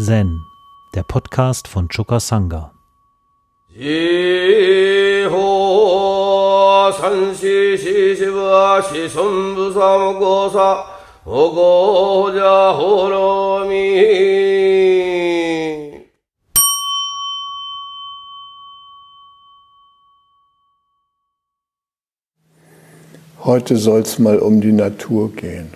Zen, der Podcast von Choka Sangha. Heute soll es mal um die Natur gehen.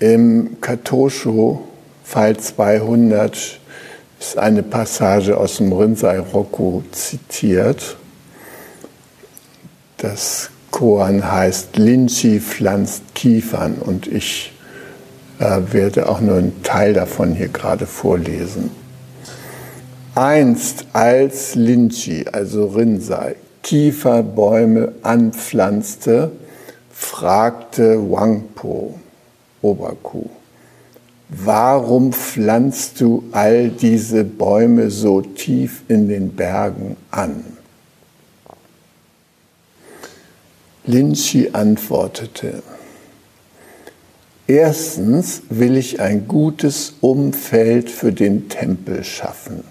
Im Katosho, Pfeil 200, ist eine Passage aus dem Rinzai Roku zitiert. Das Koan heißt Linchi pflanzt Kiefern und ich äh, werde auch nur einen Teil davon hier gerade vorlesen. Einst als Linchi, also Rinzai, Kieferbäume anpflanzte, fragte Wangpo, Oberkuh, warum pflanzt du all diese Bäume so tief in den Bergen an? Linchi antwortete, erstens will ich ein gutes Umfeld für den Tempel schaffen.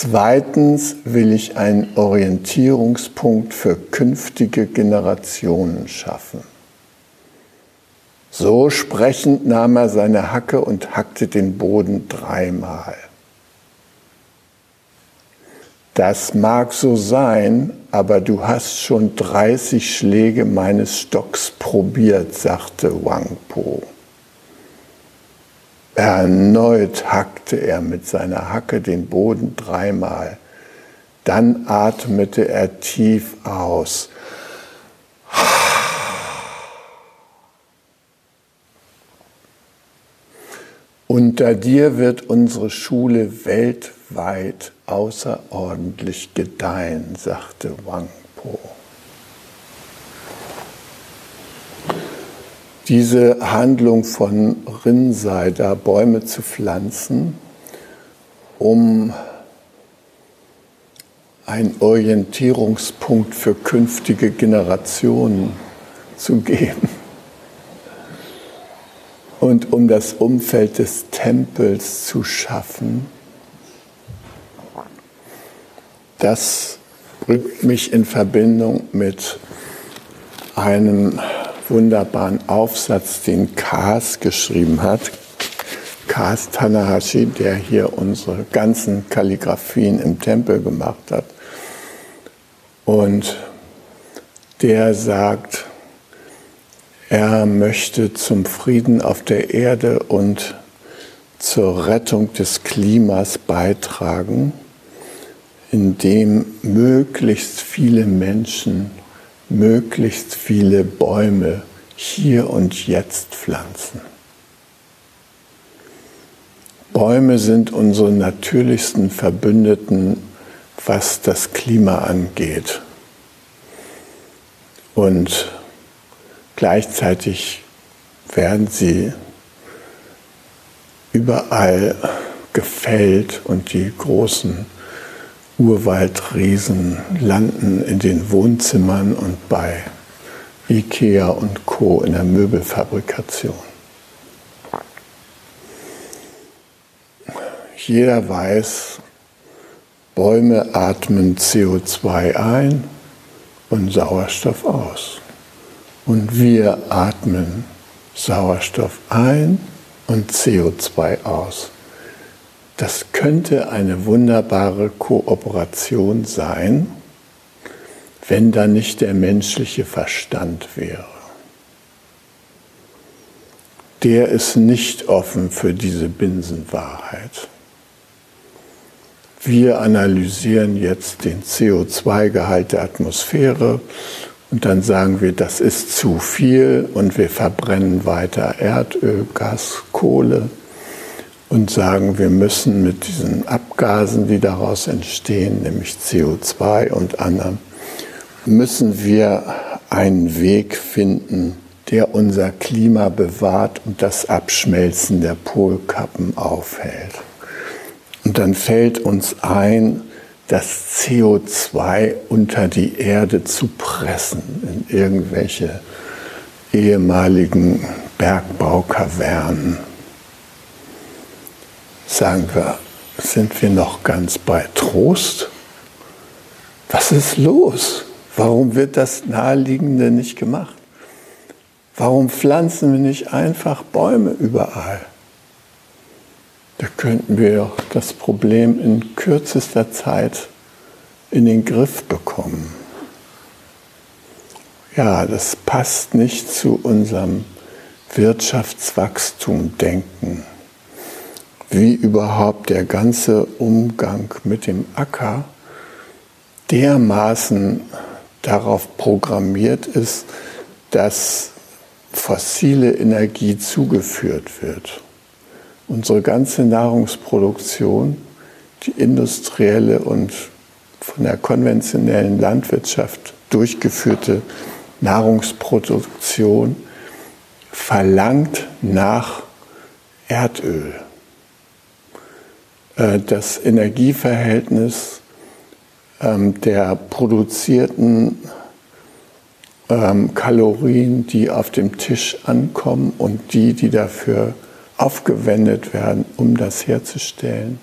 Zweitens will ich einen Orientierungspunkt für künftige Generationen schaffen. So sprechend nahm er seine Hacke und hackte den Boden dreimal. Das mag so sein, aber du hast schon 30 Schläge meines Stocks probiert, sagte Wang Po. Erneut hackte er mit seiner Hacke den Boden dreimal. Dann atmete er tief aus. Unter dir wird unsere Schule weltweit außerordentlich gedeihen, sagte Wang Po. Diese Handlung von Rinsei, da Bäume zu pflanzen, um einen Orientierungspunkt für künftige Generationen zu geben. Und um das Umfeld des Tempels zu schaffen, das bringt mich in Verbindung mit einem wunderbaren Aufsatz, den Kaas geschrieben hat. Kaas Tanahashi, der hier unsere ganzen Kalligraphien im Tempel gemacht hat. Und der sagt, er möchte zum Frieden auf der Erde und zur Rettung des Klimas beitragen, indem möglichst viele Menschen möglichst viele Bäume hier und jetzt pflanzen. Bäume sind unsere natürlichsten Verbündeten, was das Klima angeht. Und gleichzeitig werden sie überall gefällt und die großen Urwaldriesen landen in den Wohnzimmern und bei Ikea und Co. in der Möbelfabrikation. Jeder weiß, Bäume atmen CO2 ein und Sauerstoff aus. Und wir atmen Sauerstoff ein und CO2 aus. Das könnte eine wunderbare Kooperation sein, wenn da nicht der menschliche Verstand wäre. Der ist nicht offen für diese Binsenwahrheit. Wir analysieren jetzt den CO2-Gehalt der Atmosphäre und dann sagen wir, das ist zu viel und wir verbrennen weiter Erdöl, Gas, Kohle und sagen, wir müssen mit diesen Abgasen, die daraus entstehen, nämlich CO2 und anderem, müssen wir einen Weg finden, der unser Klima bewahrt und das Abschmelzen der Polkappen aufhält. Und dann fällt uns ein, das CO2 unter die Erde zu pressen in irgendwelche ehemaligen Bergbaukavernen. Sagen wir, sind wir noch ganz bei Trost? Was ist los? Warum wird das Naheliegende nicht gemacht? Warum pflanzen wir nicht einfach Bäume überall? Da könnten wir das Problem in kürzester Zeit in den Griff bekommen. Ja, das passt nicht zu unserem Wirtschaftswachstum denken. Wie überhaupt der ganze Umgang mit dem Acker dermaßen darauf programmiert ist, dass fossile Energie zugeführt wird. Unsere ganze Nahrungsproduktion, die industrielle und von der konventionellen Landwirtschaft durchgeführte Nahrungsproduktion verlangt nach Erdöl. Äh, das Energieverhältnis ähm, der produzierten ähm, Kalorien, die auf dem Tisch ankommen und die, die dafür aufgewendet werden, um das herzustellen,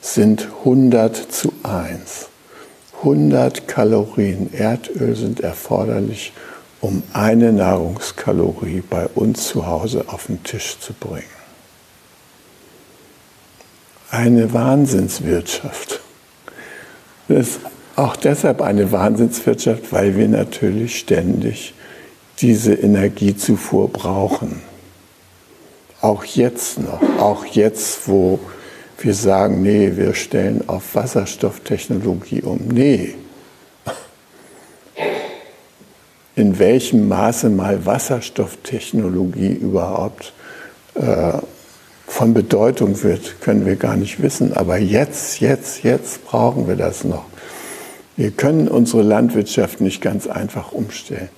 sind 100 zu 1. 100 Kalorien Erdöl sind erforderlich, um eine Nahrungskalorie bei uns zu Hause auf den Tisch zu bringen. Eine Wahnsinnswirtschaft. Das ist auch deshalb eine Wahnsinnswirtschaft, weil wir natürlich ständig diese Energiezufuhr brauchen. Auch jetzt noch, auch jetzt, wo wir sagen, nee, wir stellen auf Wasserstofftechnologie um. Nee. In welchem Maße mal Wasserstofftechnologie überhaupt äh, von Bedeutung wird, können wir gar nicht wissen. Aber jetzt, jetzt, jetzt brauchen wir das noch. Wir können unsere Landwirtschaft nicht ganz einfach umstellen.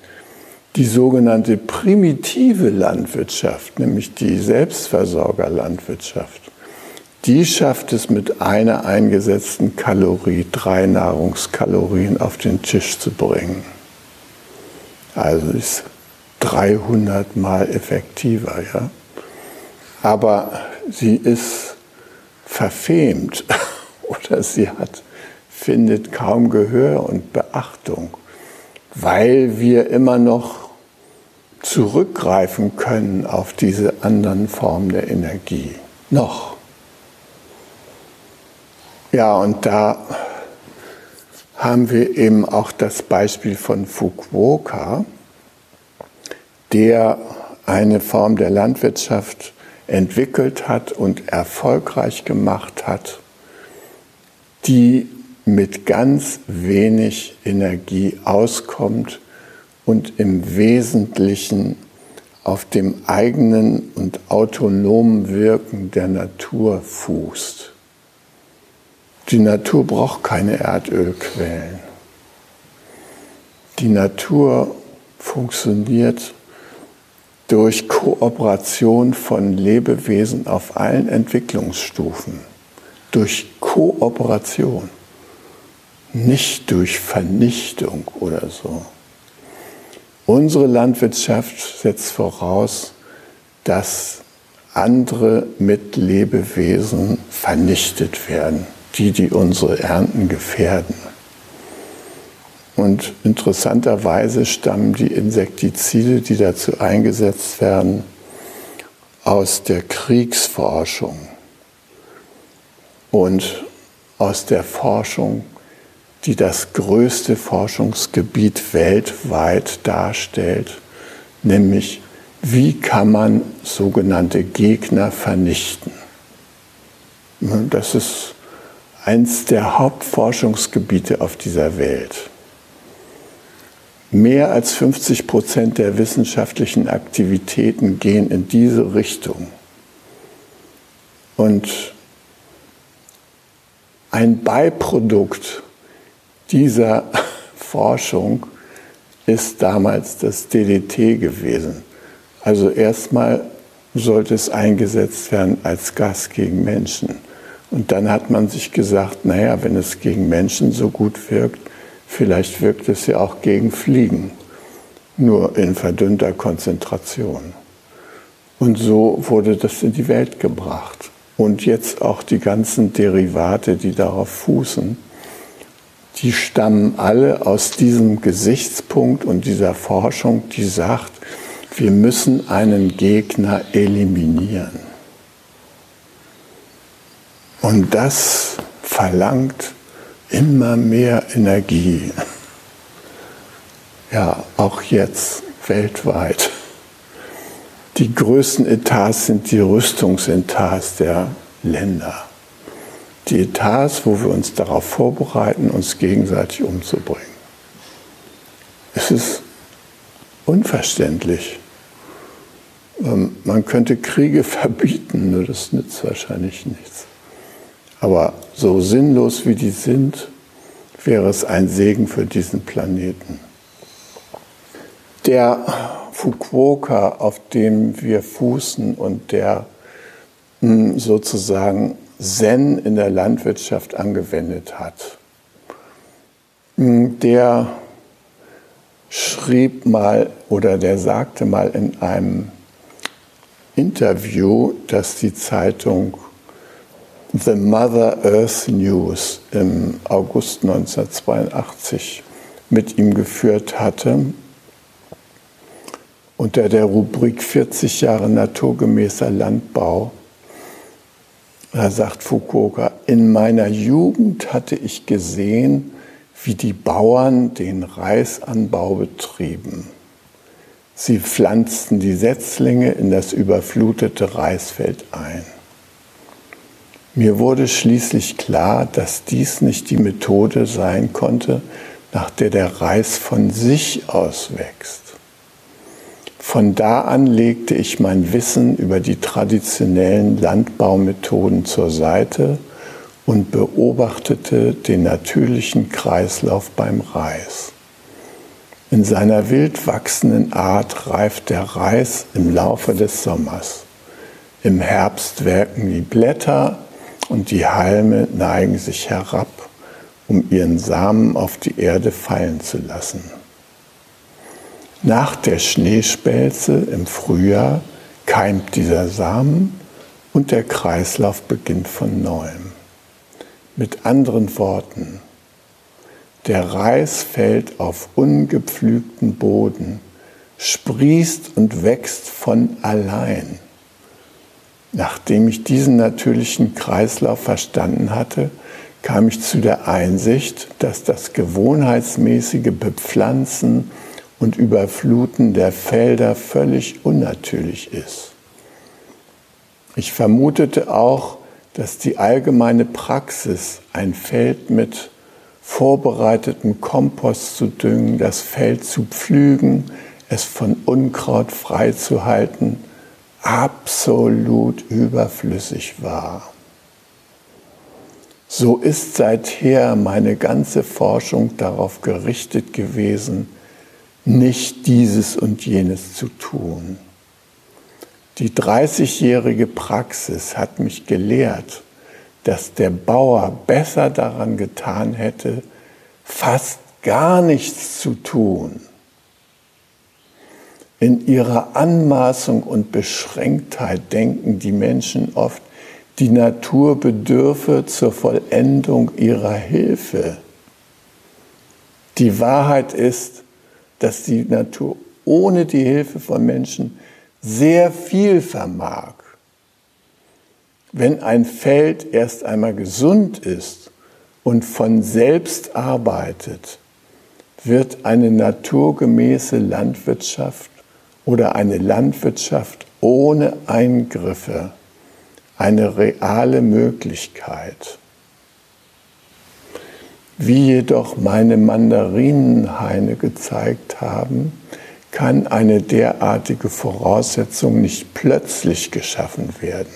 Die sogenannte primitive Landwirtschaft, nämlich die Selbstversorgerlandwirtschaft, die schafft es mit einer eingesetzten Kalorie drei Nahrungskalorien auf den Tisch zu bringen. Also ist 300 mal effektiver, ja. Aber sie ist verfemt oder sie hat, findet kaum Gehör und Beachtung, weil wir immer noch zurückgreifen können auf diese anderen Formen der Energie. Noch. Ja, und da haben wir eben auch das Beispiel von Fukuoka, der eine Form der Landwirtschaft entwickelt hat und erfolgreich gemacht hat, die mit ganz wenig Energie auskommt und im Wesentlichen auf dem eigenen und autonomen Wirken der Natur fußt. Die Natur braucht keine Erdölquellen. Die Natur funktioniert durch Kooperation von Lebewesen auf allen Entwicklungsstufen. Durch Kooperation, nicht durch Vernichtung oder so. Unsere Landwirtschaft setzt voraus, dass andere Mitlebewesen vernichtet werden die, die unsere Ernten gefährden. Und interessanterweise stammen die Insektizide, die dazu eingesetzt werden, aus der Kriegsforschung und aus der Forschung, die das größte Forschungsgebiet weltweit darstellt, nämlich wie kann man sogenannte Gegner vernichten. Das ist eins der Hauptforschungsgebiete auf dieser Welt. Mehr als 50 Prozent der wissenschaftlichen Aktivitäten gehen in diese Richtung. Und ein Beiprodukt dieser Forschung ist damals das DDT gewesen. Also erstmal sollte es eingesetzt werden als Gas gegen Menschen. Und dann hat man sich gesagt, naja, wenn es gegen Menschen so gut wirkt, vielleicht wirkt es ja auch gegen Fliegen, nur in verdünnter Konzentration. Und so wurde das in die Welt gebracht. Und jetzt auch die ganzen Derivate, die darauf fußen, die stammen alle aus diesem Gesichtspunkt und dieser Forschung, die sagt, wir müssen einen Gegner eliminieren. Und das verlangt immer mehr Energie. Ja, auch jetzt weltweit. Die größten Etats sind die Rüstungsetats der Länder. Die Etats, wo wir uns darauf vorbereiten, uns gegenseitig umzubringen. Es ist unverständlich. Ähm, man könnte Kriege verbieten, nur das nützt wahrscheinlich nichts. Aber so sinnlos wie die sind, wäre es ein Segen für diesen Planeten. Der Fukuoka, auf dem wir fußen und der hm, sozusagen Zen in der Landwirtschaft angewendet hat, hm, der schrieb mal oder der sagte mal in einem Interview, dass die Zeitung The Mother Earth News im August 1982 mit ihm geführt hatte, unter der Rubrik 40 Jahre naturgemäßer Landbau. Da sagt Fukuoka, in meiner Jugend hatte ich gesehen, wie die Bauern den Reisanbau betrieben. Sie pflanzten die Setzlinge in das überflutete Reisfeld ein. Mir wurde schließlich klar, dass dies nicht die Methode sein konnte, nach der der Reis von sich aus wächst. Von da an legte ich mein Wissen über die traditionellen Landbaumethoden zur Seite und beobachtete den natürlichen Kreislauf beim Reis. In seiner wild wachsenden Art reift der Reis im Laufe des Sommers. Im Herbst wirken die Blätter und die Halme neigen sich herab, um ihren Samen auf die Erde fallen zu lassen. Nach der Schneespelze im Frühjahr keimt dieser Samen und der Kreislauf beginnt von neuem. Mit anderen Worten, der Reis fällt auf ungepflügten Boden, sprießt und wächst von allein. Nachdem ich diesen natürlichen Kreislauf verstanden hatte, kam ich zu der Einsicht, dass das gewohnheitsmäßige Bepflanzen und Überfluten der Felder völlig unnatürlich ist. Ich vermutete auch, dass die allgemeine Praxis, ein Feld mit vorbereitetem Kompost zu düngen, das Feld zu pflügen, es von Unkraut freizuhalten, absolut überflüssig war. So ist seither meine ganze Forschung darauf gerichtet gewesen, nicht dieses und jenes zu tun. Die 30-jährige Praxis hat mich gelehrt, dass der Bauer besser daran getan hätte, fast gar nichts zu tun in ihrer Anmaßung und Beschränktheit denken die Menschen oft, die Natur bedürfe zur Vollendung ihrer Hilfe. Die Wahrheit ist, dass die Natur ohne die Hilfe von Menschen sehr viel vermag. Wenn ein Feld erst einmal gesund ist und von selbst arbeitet, wird eine naturgemäße Landwirtschaft oder eine Landwirtschaft ohne Eingriffe eine reale Möglichkeit. Wie jedoch meine Mandarinenhaine gezeigt haben, kann eine derartige Voraussetzung nicht plötzlich geschaffen werden.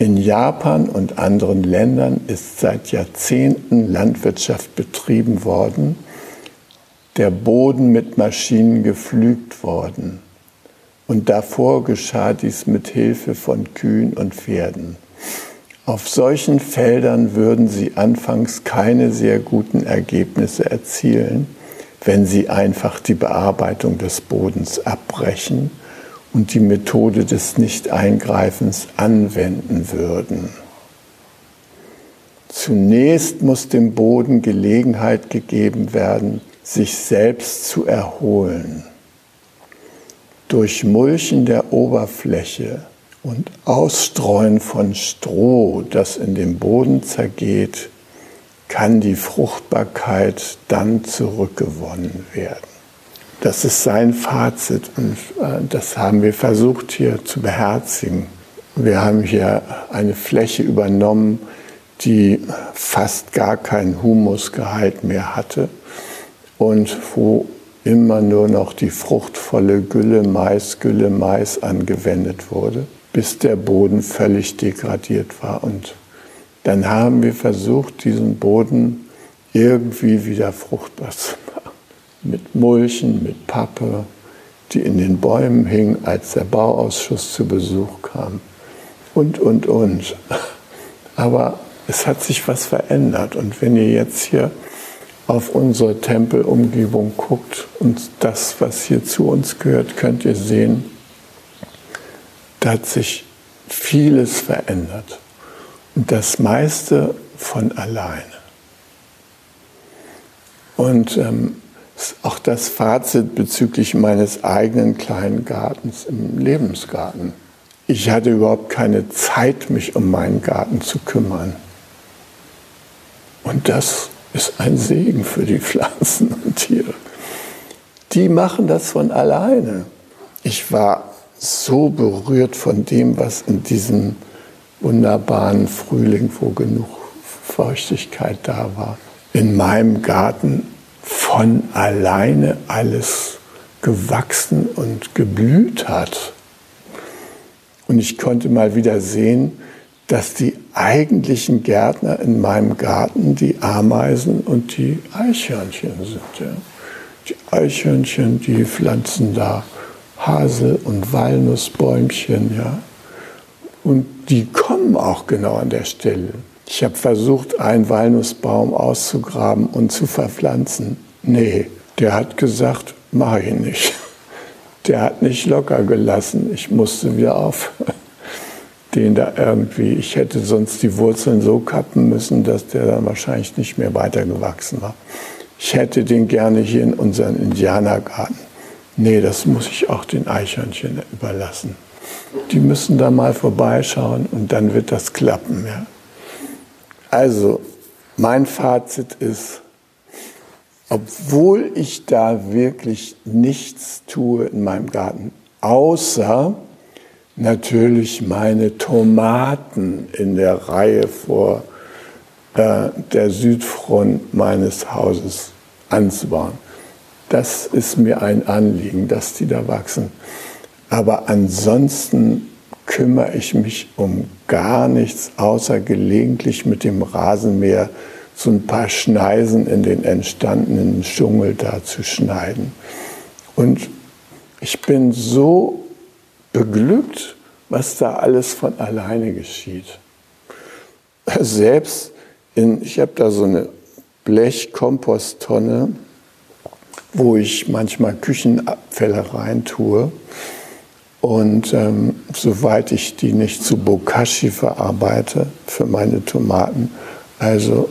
In Japan und anderen Ländern ist seit Jahrzehnten Landwirtschaft betrieben worden, der Boden mit Maschinen gepflügt worden. Und davor geschah dies mit Hilfe von Kühen und Pferden. Auf solchen Feldern würden sie anfangs keine sehr guten Ergebnisse erzielen, wenn sie einfach die Bearbeitung des Bodens abbrechen und die Methode des Nicht-Eingreifens anwenden würden. Zunächst muss dem Boden Gelegenheit gegeben werden, sich selbst zu erholen. Durch Mulchen der Oberfläche und Ausstreuen von Stroh, das in dem Boden zergeht, kann die Fruchtbarkeit dann zurückgewonnen werden. Das ist sein Fazit und äh, das haben wir versucht hier zu beherzigen. Wir haben hier eine Fläche übernommen, die fast gar keinen Humusgehalt mehr hatte und wo immer nur noch die fruchtvolle Gülle Mais, Gülle Mais angewendet wurde, bis der Boden völlig degradiert war. Und dann haben wir versucht, diesen Boden irgendwie wieder fruchtbar zu machen. Mit Mulchen, mit Pappe, die in den Bäumen hing, als der Bauausschuss zu Besuch kam. Und, und, und. Aber es hat sich was verändert. Und wenn ihr jetzt hier auf unsere Tempelumgebung guckt und das, was hier zu uns gehört, könnt ihr sehen, da hat sich vieles verändert. Und das meiste von alleine. Und ähm, auch das Fazit bezüglich meines eigenen kleinen Gartens im Lebensgarten. Ich hatte überhaupt keine Zeit, mich um meinen Garten zu kümmern. Und das ist ein Segen für die Pflanzen und Tiere. Die machen das von alleine. Ich war so berührt von dem, was in diesem wunderbaren Frühling, wo genug Feuchtigkeit da war, in meinem Garten von alleine alles gewachsen und geblüht hat. Und ich konnte mal wieder sehen, dass die eigentlichen Gärtner in meinem Garten die Ameisen und die Eichhörnchen sind. Ja. Die Eichhörnchen, die pflanzen da Hasel- und Walnussbäumchen, ja. Und die kommen auch genau an der Stelle. Ich habe versucht, einen Walnussbaum auszugraben und zu verpflanzen. Nee, der hat gesagt, mache ich nicht. Der hat nicht locker gelassen. Ich musste wieder aufhören den da irgendwie, ich hätte sonst die Wurzeln so kappen müssen, dass der dann wahrscheinlich nicht mehr weitergewachsen war. Ich hätte den gerne hier in unseren Indianergarten. Nee, das muss ich auch den Eichhörnchen überlassen. Die müssen da mal vorbeischauen und dann wird das klappen. Ja. Also, mein Fazit ist, obwohl ich da wirklich nichts tue in meinem Garten, außer natürlich meine Tomaten in der Reihe vor äh, der Südfront meines Hauses anzubauen. Das ist mir ein Anliegen, dass die da wachsen. Aber ansonsten kümmere ich mich um gar nichts, außer gelegentlich mit dem Rasenmäher so ein paar Schneisen in den entstandenen Dschungel da zu schneiden. Und ich bin so beglückt, was da alles von alleine geschieht. Selbst in, ich habe da so eine Blechkomposttonne, wo ich manchmal Küchenabfälle reintue. Und ähm, soweit ich die nicht zu Bokashi verarbeite für meine Tomaten, also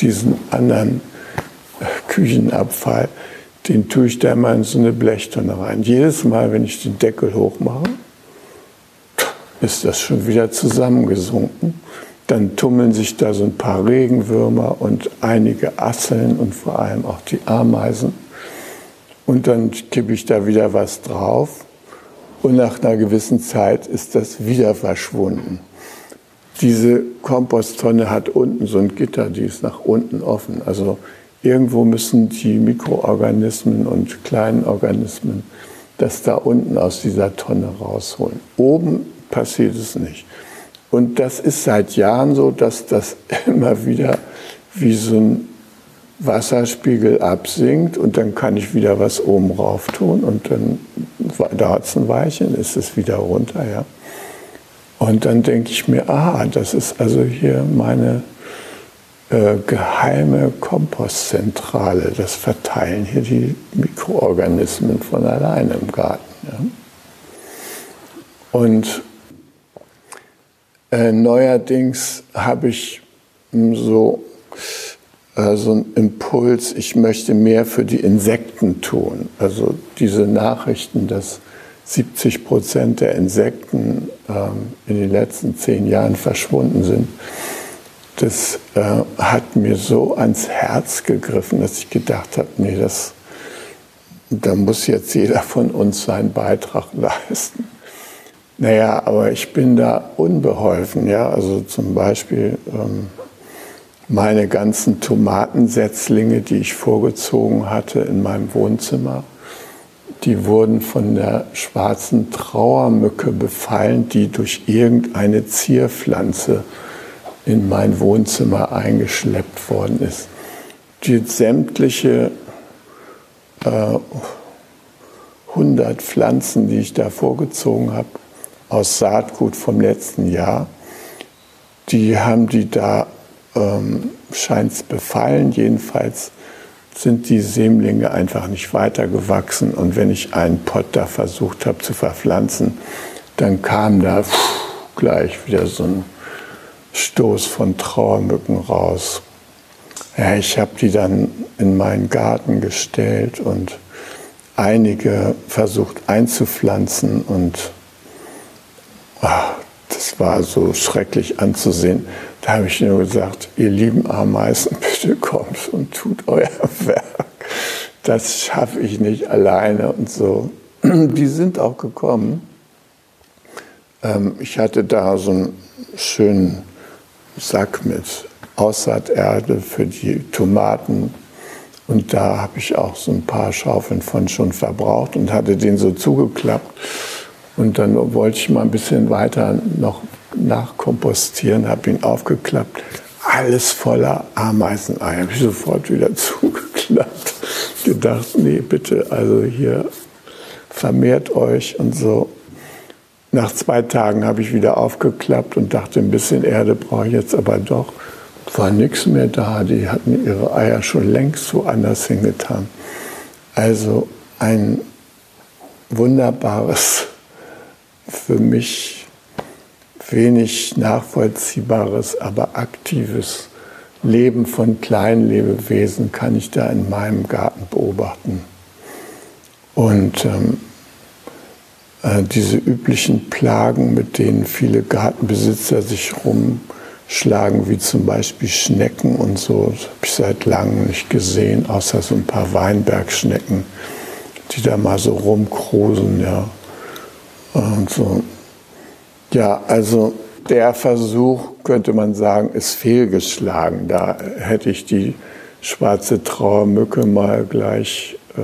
diesen anderen Küchenabfall, den tue ich da immer in so eine Blechtonne rein. Jedes Mal, wenn ich den Deckel hochmache, ist das schon wieder zusammengesunken. Dann tummeln sich da so ein paar Regenwürmer und einige Asseln und vor allem auch die Ameisen. Und dann kippe ich da wieder was drauf und nach einer gewissen Zeit ist das wieder verschwunden. Diese Komposttonne hat unten so ein Gitter, die ist nach unten offen. Also Irgendwo müssen die Mikroorganismen und kleinen Organismen das da unten aus dieser Tonne rausholen. Oben passiert es nicht. Und das ist seit Jahren so, dass das immer wieder wie so ein Wasserspiegel absinkt und dann kann ich wieder was oben rauf tun und dann dauert es ein Weilchen, ist es wieder runter. Ja. Und dann denke ich mir, ah, das ist also hier meine äh, geheime Kompostzentrale. Das verteilen hier die Mikroorganismen von alleine im Garten. Ja. Und äh, neuerdings habe ich so, äh, so einen Impuls, ich möchte mehr für die Insekten tun. Also diese Nachrichten, dass 70 Prozent der Insekten ähm, in den letzten zehn Jahren verschwunden sind, das äh, hat mir so ans Herz gegriffen, dass ich gedacht habe, nee, das, da muss jetzt jeder von uns seinen Beitrag leisten. Naja, aber ich bin da unbeholfen. Ja? Also zum Beispiel ähm, meine ganzen Tomatensetzlinge, die ich vorgezogen hatte in meinem Wohnzimmer, die wurden von der schwarzen Trauermücke befallen, die durch irgendeine Zierpflanze in mein Wohnzimmer eingeschleppt worden ist. Die sämtliche äh, 100 Pflanzen, die ich da vorgezogen habe, aus Saatgut vom letzten Jahr, die haben die da, ähm, scheint es befallen. Jedenfalls sind die Sämlinge einfach nicht weitergewachsen. Und wenn ich einen Pott da versucht habe zu verpflanzen, dann kam da pff, gleich wieder so ein Stoß von Trauermücken raus. Ja, ich habe die dann in meinen Garten gestellt und einige versucht einzupflanzen und ach, das war so schrecklich anzusehen. Da habe ich nur gesagt, ihr lieben Ameisen, bitte kommt und tut euer Werk. Das schaffe ich nicht alleine und so. Die sind auch gekommen. Ähm, ich hatte da so einen schönen Sack mit Aussaaterde für die Tomaten. Und da habe ich auch so ein paar Schaufeln von schon verbraucht und hatte den so zugeklappt. Und dann wollte ich mal ein bisschen weiter noch nachkompostieren, habe ihn aufgeklappt. Alles voller Ameisenei. Habe ich sofort wieder zugeklappt. Gedacht, nee, bitte, also hier vermehrt euch und so. Nach zwei Tagen habe ich wieder aufgeklappt und dachte, ein bisschen Erde brauche ich jetzt aber doch. War nichts mehr da. Die hatten ihre Eier schon längst woanders hingetan. Also ein wunderbares für mich wenig nachvollziehbares, aber aktives Leben von kleinen Lebewesen kann ich da in meinem Garten beobachten. Und ähm, äh, diese üblichen Plagen, mit denen viele Gartenbesitzer sich rumschlagen, wie zum Beispiel Schnecken und so, habe ich seit langem nicht gesehen, außer so ein paar Weinbergschnecken, die da mal so rumkrusen, ja. Und so. Ja, also der Versuch, könnte man sagen, ist fehlgeschlagen. Da hätte ich die schwarze Trauermücke mal gleich äh,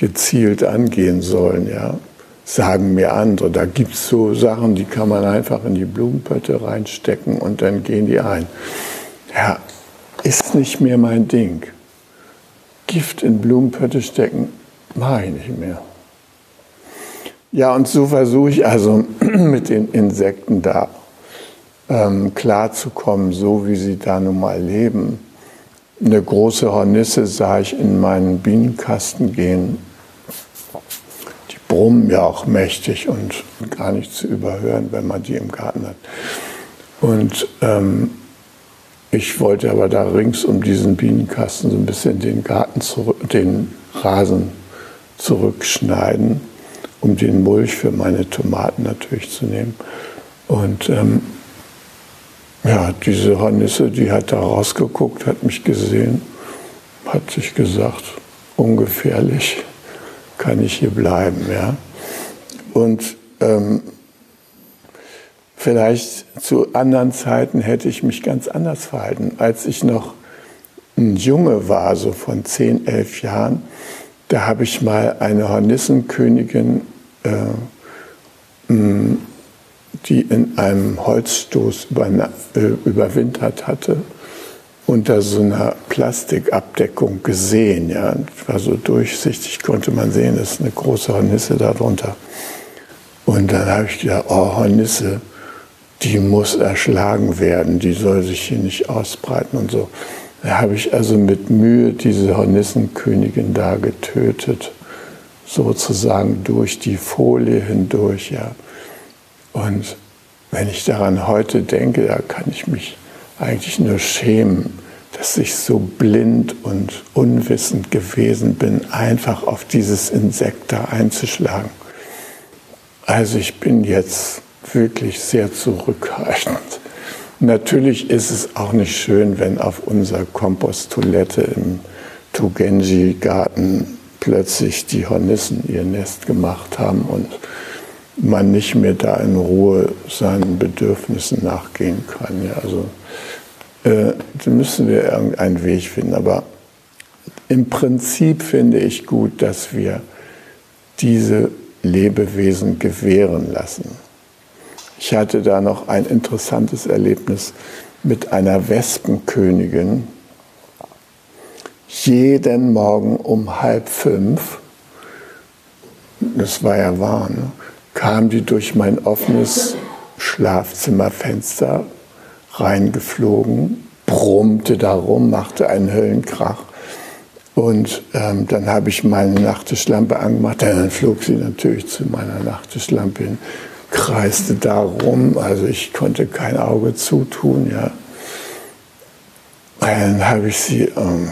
gezielt angehen sollen. Ja. Sagen mir andere. Da gibt es so Sachen, die kann man einfach in die Blumenpötte reinstecken und dann gehen die ein. Ja, ist nicht mehr mein Ding. Gift in Blumenpötte stecken, mache ich nicht mehr. Ja, und so versuche ich also mit den Insekten da ähm, klarzukommen, so wie sie da nun mal leben. Eine große Hornisse sah ich in meinen Bienenkasten gehen. Brummen ja auch mächtig und gar nicht zu überhören, wenn man die im Garten hat. Und ähm, ich wollte aber da rings um diesen Bienenkasten so ein bisschen den Garten zurück, den Rasen zurückschneiden um den Mulch für meine Tomaten natürlich zu nehmen. Und ähm, ja, diese Hornisse, die hat da rausgeguckt, hat mich gesehen, hat sich gesagt, ungefährlich kann ich hier bleiben. Ja? Und ähm, vielleicht zu anderen Zeiten hätte ich mich ganz anders verhalten. Als ich noch ein Junge war, so von 10, 11 Jahren, da habe ich mal eine Hornissenkönigin, äh, die in einem Holzstoß äh, überwintert hatte, unter so einer Plastikabdeckung gesehen. Ja, war so durchsichtig, konnte man sehen, das ist eine große Hornisse darunter. Und dann habe ich gedacht, oh, Hornisse, die muss erschlagen werden, die soll sich hier nicht ausbreiten und so. Da habe ich also mit Mühe diese Hornissenkönigin da getötet. sozusagen durch die Folie hindurch. Ja. Und wenn ich daran heute denke, da kann ich mich eigentlich nur schämen, dass ich so blind und unwissend gewesen bin, einfach auf dieses Insekt da einzuschlagen. Also ich bin jetzt wirklich sehr zurückhaltend. Natürlich ist es auch nicht schön, wenn auf unserer Komposttoilette im Tugenji-Garten plötzlich die Hornissen ihr Nest gemacht haben und man nicht mehr da in Ruhe seinen Bedürfnissen nachgehen kann. Ja, also äh, da müssen wir irgendeinen Weg finden. Aber im Prinzip finde ich gut, dass wir diese Lebewesen gewähren lassen. Ich hatte da noch ein interessantes Erlebnis mit einer Wespenkönigin. Jeden Morgen um halb fünf, das war ja wahr, ne, kam die durch mein offenes Schlafzimmerfenster reingeflogen, brummte darum, machte einen Höllenkrach. Und ähm, dann habe ich meine Nachttischlampe angemacht. Dann flog sie natürlich zu meiner Nachttischlampe hin, kreiste da rum. Also ich konnte kein Auge zutun. Ja. Dann habe ich sie ähm,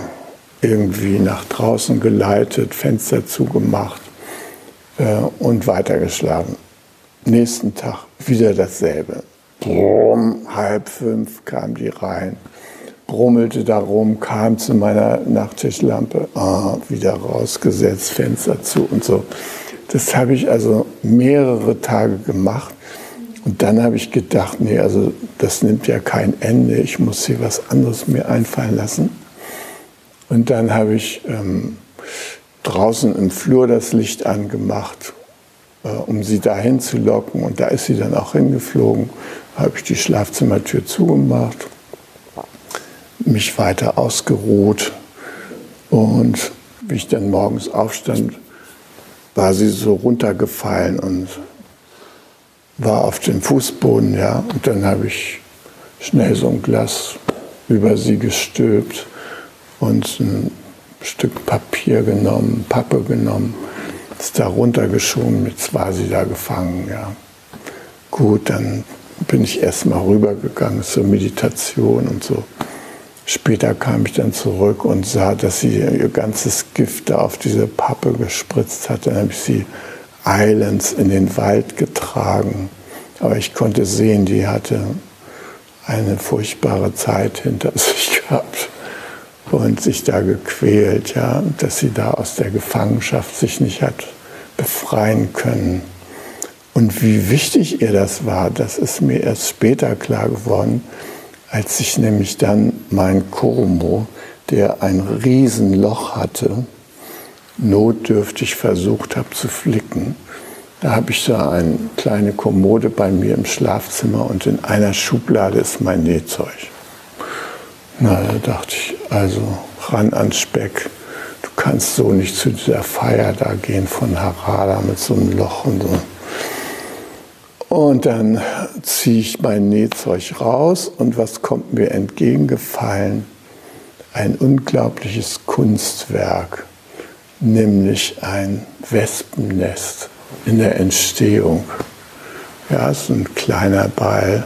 irgendwie nach draußen geleitet, Fenster zugemacht äh, und weitergeschlagen. Nächsten Tag wieder dasselbe. Brumm, halb fünf kam die rein, brummelte darum, kam zu meiner Nachttischlampe, ah, wieder rausgesetzt, Fenster zu und so. Das habe ich also mehrere Tage gemacht. Und dann habe ich gedacht, nee, also das nimmt ja kein Ende, ich muss hier was anderes mir einfallen lassen. Und dann habe ich ähm, draußen im Flur das Licht angemacht, äh, um sie dahin zu locken. Und da ist sie dann auch hingeflogen. Habe ich die Schlafzimmertür zugemacht, mich weiter ausgeruht. Und wie ich dann morgens aufstand, war sie so runtergefallen und war auf dem Fußboden, ja. Und dann habe ich schnell so ein Glas über sie gestülpt und ein Stück Papier genommen, Pappe genommen, ist da runtergeschoben, jetzt war sie da gefangen, ja. Gut, dann bin ich erstmal rübergegangen zur Meditation und so. Später kam ich dann zurück und sah, dass sie ihr ganzes Gift da auf diese Pappe gespritzt hat. Dann habe ich sie eilends in den Wald getragen. Aber ich konnte sehen, die hatte eine furchtbare Zeit hinter sich gehabt und sich da gequält, ja, dass sie da aus der Gefangenschaft sich nicht hat befreien können. Und wie wichtig ihr das war, das ist mir erst später klar geworden, als ich nämlich dann mein Koromo, der ein Riesenloch hatte, notdürftig versucht habe zu flicken. Da habe ich da eine kleine Kommode bei mir im Schlafzimmer und in einer Schublade ist mein Nähzeug. Na, da dachte ich, also ran ans Speck. Du kannst so nicht zu dieser Feier da gehen von Harada mit so einem Loch und so. Und dann ziehe ich mein Nähzeug raus und was kommt mir entgegengefallen? Ein unglaubliches Kunstwerk, nämlich ein Wespennest in der Entstehung. Ja, es ist ein kleiner Ball,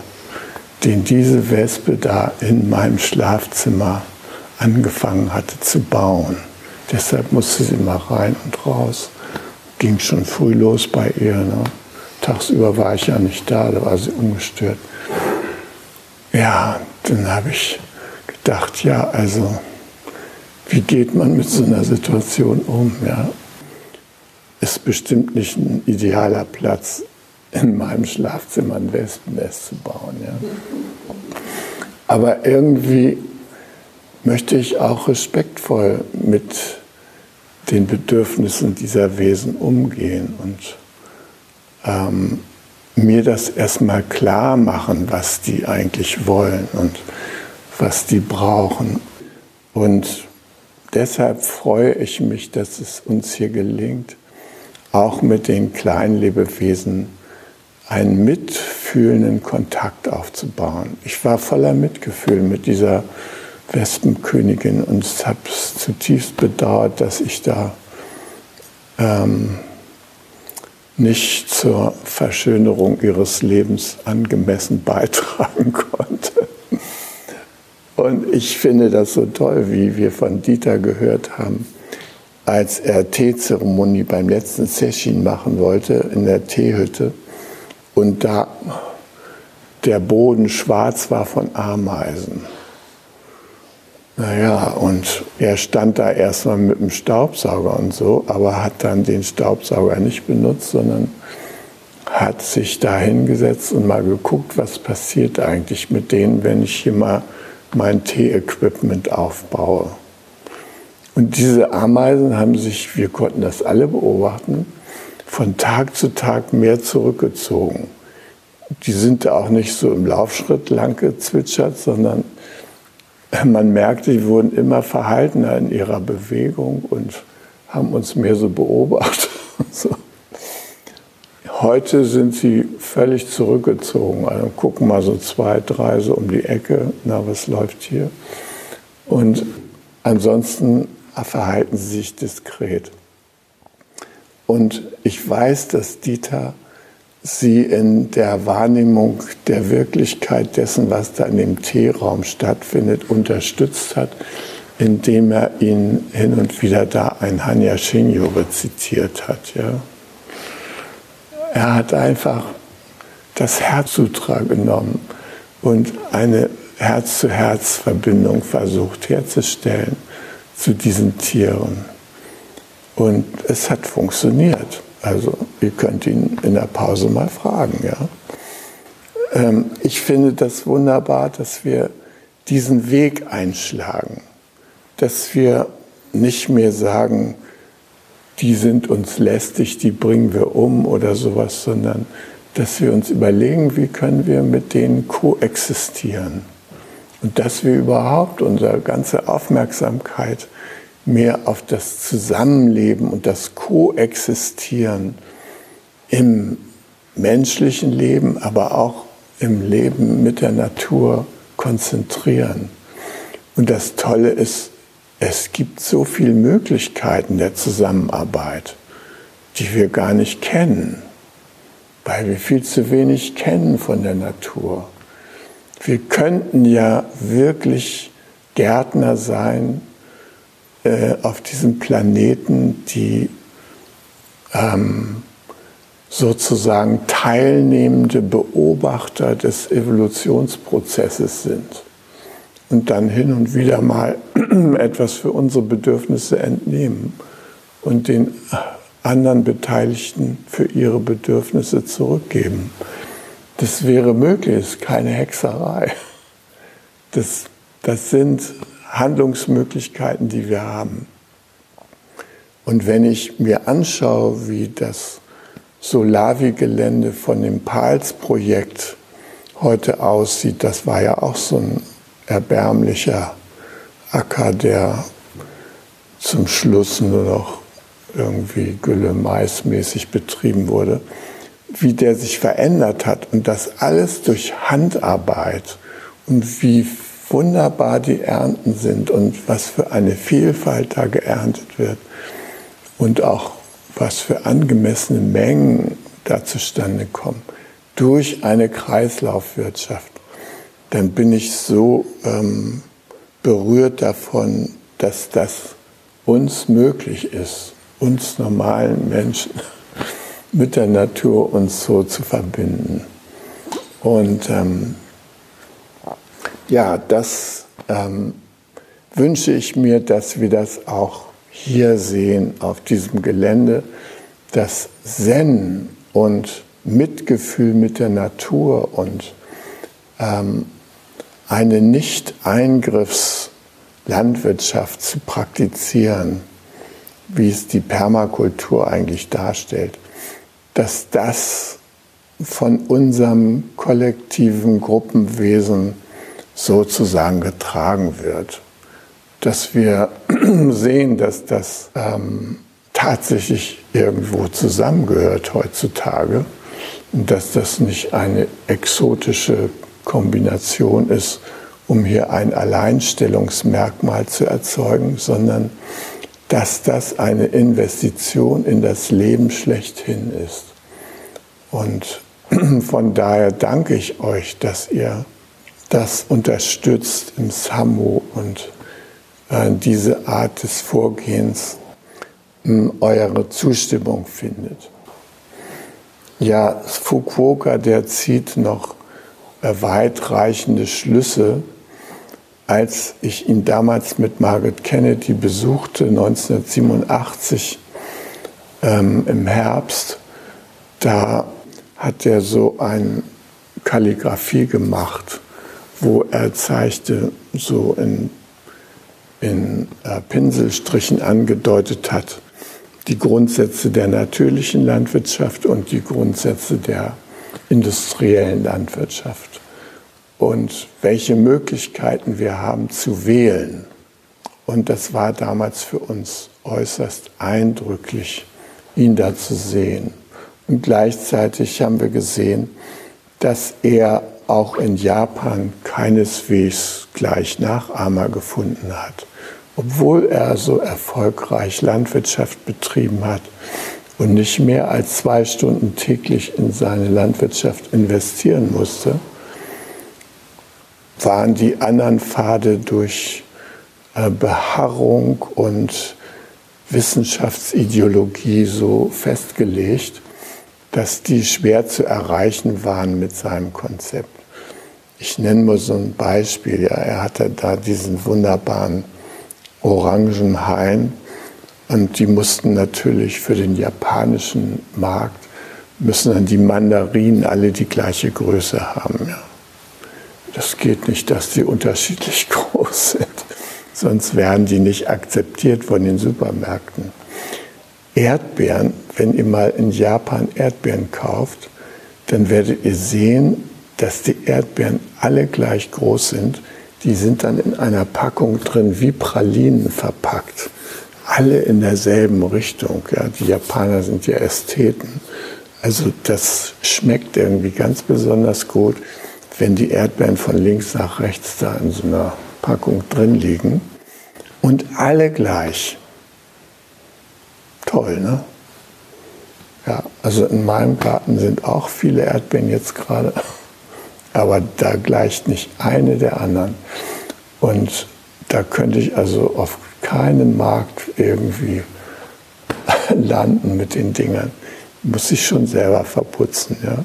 den diese Wespe da in meinem Schlafzimmer angefangen hatte zu bauen. Deshalb musste sie mal rein und raus. Ging schon früh los bei ihr. Ne? Tagsüber war ich ja nicht da, da war sie ungestört. Ja, dann habe ich gedacht, ja, also wie geht man mit so einer Situation um? Ja? Ist bestimmt nicht ein idealer Platz, in meinem Schlafzimmer ein Wespennest zu bauen. Ja? Aber irgendwie möchte ich auch respektvoll mit den Bedürfnissen dieser Wesen umgehen und ähm, mir das erstmal klar machen, was die eigentlich wollen und was die brauchen. Und deshalb freue ich mich, dass es uns hier gelingt, auch mit den kleinen Lebewesen einen mitfühlenden Kontakt aufzubauen. Ich war voller Mitgefühl mit dieser Wespenkönigin und habe es zutiefst bedauert, dass ich da ähm, nicht zur Verschönerung ihres Lebens angemessen beitragen konnte. Und ich finde das so toll, wie wir von Dieter gehört haben, als er Teezeremonie beim letzten Session machen wollte in der Teehütte und da der Boden schwarz war von Ameisen. Naja, und er stand da erstmal mit dem Staubsauger und so, aber hat dann den Staubsauger nicht benutzt, sondern hat sich da hingesetzt und mal geguckt, was passiert eigentlich mit denen, wenn ich hier mal mein Tee-Equipment aufbaue. Und diese Ameisen haben sich, wir konnten das alle beobachten, von Tag zu Tag mehr zurückgezogen. Die sind da auch nicht so im Laufschritt lang gezwitschert, sondern man merkte, die wurden immer verhaltener in ihrer Bewegung und haben uns mehr so beobachtet. Heute sind sie völlig zurückgezogen. Also gucken mal so zwei, drei so um die Ecke, na, was läuft hier? Und ansonsten verhalten sie sich diskret. Und ich weiß, dass Dieter sie in der Wahrnehmung der Wirklichkeit dessen, was da in dem Teeraum stattfindet, unterstützt hat, indem er ihn hin und wieder da ein Hanya Shinyo rezitiert hat. Ja. Er hat einfach das Herzsutra genommen und eine Herz-zu-Herz-Verbindung versucht herzustellen zu diesen Tieren. Und es hat funktioniert. Also ihr könnt ihn in der Pause mal fragen. Ja? Ähm, ich finde das wunderbar, dass wir diesen Weg einschlagen, dass wir nicht mehr sagen, die sind uns lästig, die bringen wir um oder sowas, sondern dass wir uns überlegen, wie können wir mit denen koexistieren und dass wir überhaupt unsere ganze Aufmerksamkeit mehr auf das Zusammenleben und das Koexistieren im menschlichen Leben, aber auch im Leben mit der Natur konzentrieren. Und das Tolle ist, es gibt so viele Möglichkeiten der Zusammenarbeit, die wir gar nicht kennen, weil wir viel zu wenig kennen von der Natur. Wir könnten ja wirklich Gärtner sein auf diesem Planeten, die ähm, sozusagen teilnehmende Beobachter des Evolutionsprozesses sind und dann hin und wieder mal etwas für unsere Bedürfnisse entnehmen und den anderen Beteiligten für ihre Bedürfnisse zurückgeben. Das wäre möglich, ist keine Hexerei. Das, das sind Handlungsmöglichkeiten, die wir haben. Und wenn ich mir anschaue, wie das Solavi-Gelände von dem Pals-Projekt heute aussieht, das war ja auch so ein erbärmlicher Acker, der zum Schluss nur noch irgendwie Gülle-Mais-mäßig betrieben wurde, wie der sich verändert hat und das alles durch Handarbeit und wie wunderbar die Ernten sind und was für eine Vielfalt da geerntet wird und auch was für angemessene Mengen da zustande kommen durch eine Kreislaufwirtschaft, dann bin ich so ähm, berührt davon, dass das uns möglich ist, uns normalen Menschen mit der Natur uns so zu verbinden. Und ähm, ja, das ähm, wünsche ich mir, dass wir das auch hier sehen auf diesem Gelände, dass Zen und Mitgefühl mit der Natur und ähm, eine Nicht-Eingriffslandwirtschaft zu praktizieren, wie es die Permakultur eigentlich darstellt, dass das von unserem kollektiven Gruppenwesen sozusagen getragen wird. Dass wir sehen, dass das ähm, tatsächlich irgendwo zusammengehört heutzutage und dass das nicht eine exotische Kombination ist, um hier ein Alleinstellungsmerkmal zu erzeugen, sondern dass das eine Investition in das Leben schlechthin ist. Und von daher danke ich euch, dass ihr das unterstützt im Sammo und diese Art des Vorgehens äh, eure Zustimmung findet. Ja, Fukuoka, der zieht noch äh, weitreichende Schlüsse. Als ich ihn damals mit Margaret Kennedy besuchte, 1987 ähm, im Herbst, da hat er so eine Kalligraphie gemacht, wo er zeigte, so in, in äh, Pinselstrichen angedeutet hat, die Grundsätze der natürlichen Landwirtschaft und die Grundsätze der industriellen Landwirtschaft und welche Möglichkeiten wir haben zu wählen. Und das war damals für uns äußerst eindrücklich, ihn da zu sehen. Und gleichzeitig haben wir gesehen, dass er auch in Japan keineswegs gleich Nachahmer gefunden hat obwohl er so erfolgreich Landwirtschaft betrieben hat und nicht mehr als zwei Stunden täglich in seine Landwirtschaft investieren musste, waren die anderen Pfade durch äh, Beharrung und Wissenschaftsideologie so festgelegt, dass die schwer zu erreichen waren mit seinem Konzept. Ich nenne nur so ein Beispiel. Ja, er hatte da diesen wunderbaren Orangenhain. Und die mussten natürlich für den japanischen Markt, müssen dann die Mandarinen alle die gleiche Größe haben. Ja. Das geht nicht, dass die unterschiedlich groß sind, sonst werden die nicht akzeptiert von den Supermärkten. Erdbeeren, wenn ihr mal in Japan Erdbeeren kauft, dann werdet ihr sehen, dass die Erdbeeren alle gleich groß sind die sind dann in einer Packung drin, wie Pralinen verpackt. Alle in derselben Richtung. Ja. Die Japaner sind ja Ästheten. Also das schmeckt irgendwie ganz besonders gut, wenn die Erdbeeren von links nach rechts da in so einer Packung drin liegen. Und alle gleich. Toll, ne? Ja, also in meinem Garten sind auch viele Erdbeeren jetzt gerade. Aber da gleicht nicht eine der anderen. Und da könnte ich also auf keinen Markt irgendwie landen mit den Dingern. Muss ich schon selber verputzen. Ja?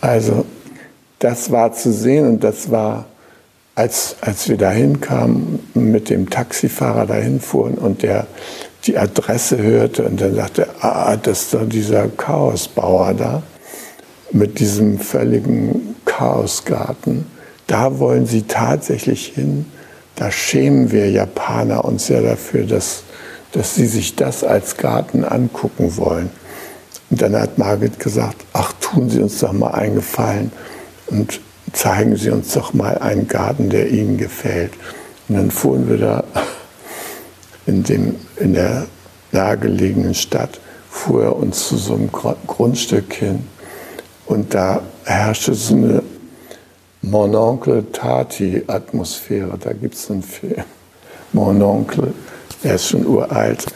Also das war zu sehen und das war, als, als wir dahin kamen, mit dem Taxifahrer dahin fuhren und der die Adresse hörte und dann sagte, ah, das ist doch dieser Chaosbauer da mit diesem völligen Chaosgarten. Da wollen sie tatsächlich hin. Da schämen wir Japaner uns ja dafür, dass, dass sie sich das als Garten angucken wollen. Und dann hat Margit gesagt, ach, tun Sie uns doch mal einen Gefallen und zeigen Sie uns doch mal einen Garten, der Ihnen gefällt. Und dann fuhren wir da in, dem, in der nahegelegenen Stadt, fuhr er uns zu so einem Grundstück hin und da herrschte so eine Mon Oncle Tati-Atmosphäre. Da gibt es einen Film. Mon Oncle, der ist schon uralt.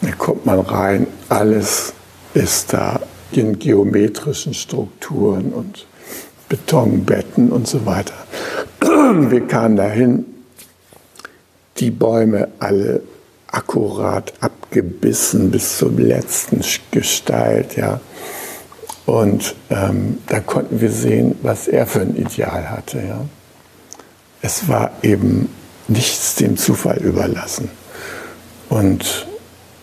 Da kommt man rein, alles ist da in geometrischen Strukturen und Betonbetten und so weiter. Wir kamen dahin, die Bäume alle akkurat abgebissen bis zum letzten Gestalt, ja. Und ähm, da konnten wir sehen, was er für ein Ideal hatte. Ja. Es war eben nichts dem Zufall überlassen. Und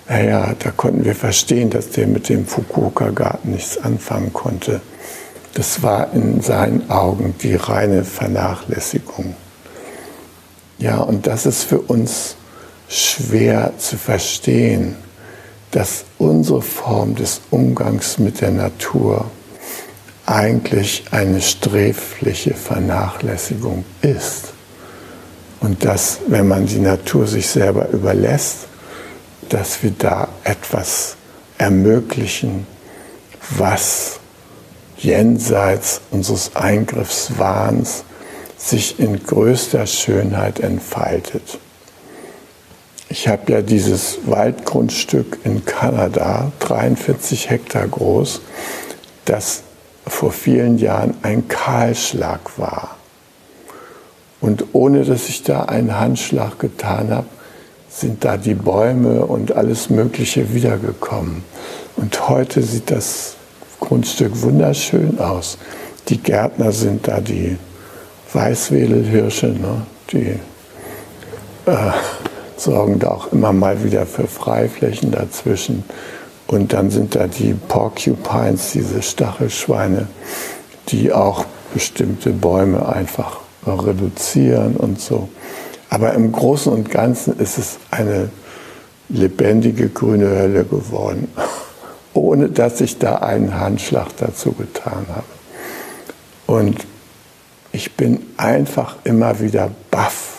naja, da konnten wir verstehen, dass der mit dem Fukuoka-Garten nichts anfangen konnte. Das war in seinen Augen die reine Vernachlässigung. Ja, und das ist für uns schwer zu verstehen dass unsere Form des Umgangs mit der Natur eigentlich eine sträfliche Vernachlässigung ist. Und dass, wenn man die Natur sich selber überlässt, dass wir da etwas ermöglichen, was jenseits unseres Eingriffswahns sich in größter Schönheit entfaltet. Ich habe ja dieses Waldgrundstück in Kanada, 43 Hektar groß, das vor vielen Jahren ein Kahlschlag war. Und ohne dass ich da einen Handschlag getan habe, sind da die Bäume und alles Mögliche wiedergekommen. Und heute sieht das Grundstück wunderschön aus. Die Gärtner sind da die Weißwedelhirsche, ne? die äh, sorgen da auch immer mal wieder für Freiflächen dazwischen. Und dann sind da die Porcupines, diese Stachelschweine, die auch bestimmte Bäume einfach reduzieren und so. Aber im Großen und Ganzen ist es eine lebendige grüne Hölle geworden, ohne dass ich da einen Handschlag dazu getan habe. Und ich bin einfach immer wieder baff,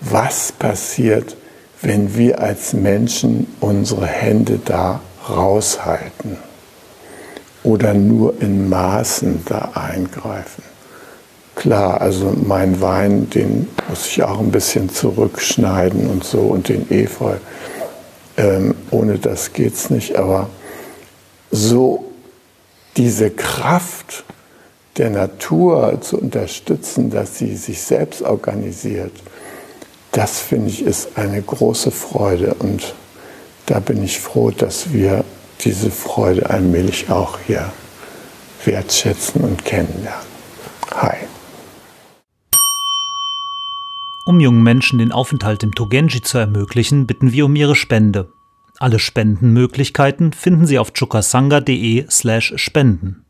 was passiert, wenn wir als Menschen unsere Hände da raushalten oder nur in Maßen da eingreifen. Klar, also mein Wein, den muss ich auch ein bisschen zurückschneiden und so und den Efeu. Ähm, ohne das geht's nicht. Aber so diese Kraft der Natur zu unterstützen, dass sie sich selbst organisiert, das finde ich ist eine große Freude und da bin ich froh, dass wir diese Freude allmählich auch hier wertschätzen und kennenlernen. Hi. Um jungen Menschen den Aufenthalt im Togenji zu ermöglichen, bitten wir um ihre Spende. Alle Spendenmöglichkeiten finden Sie auf chukasanga.de slash spenden.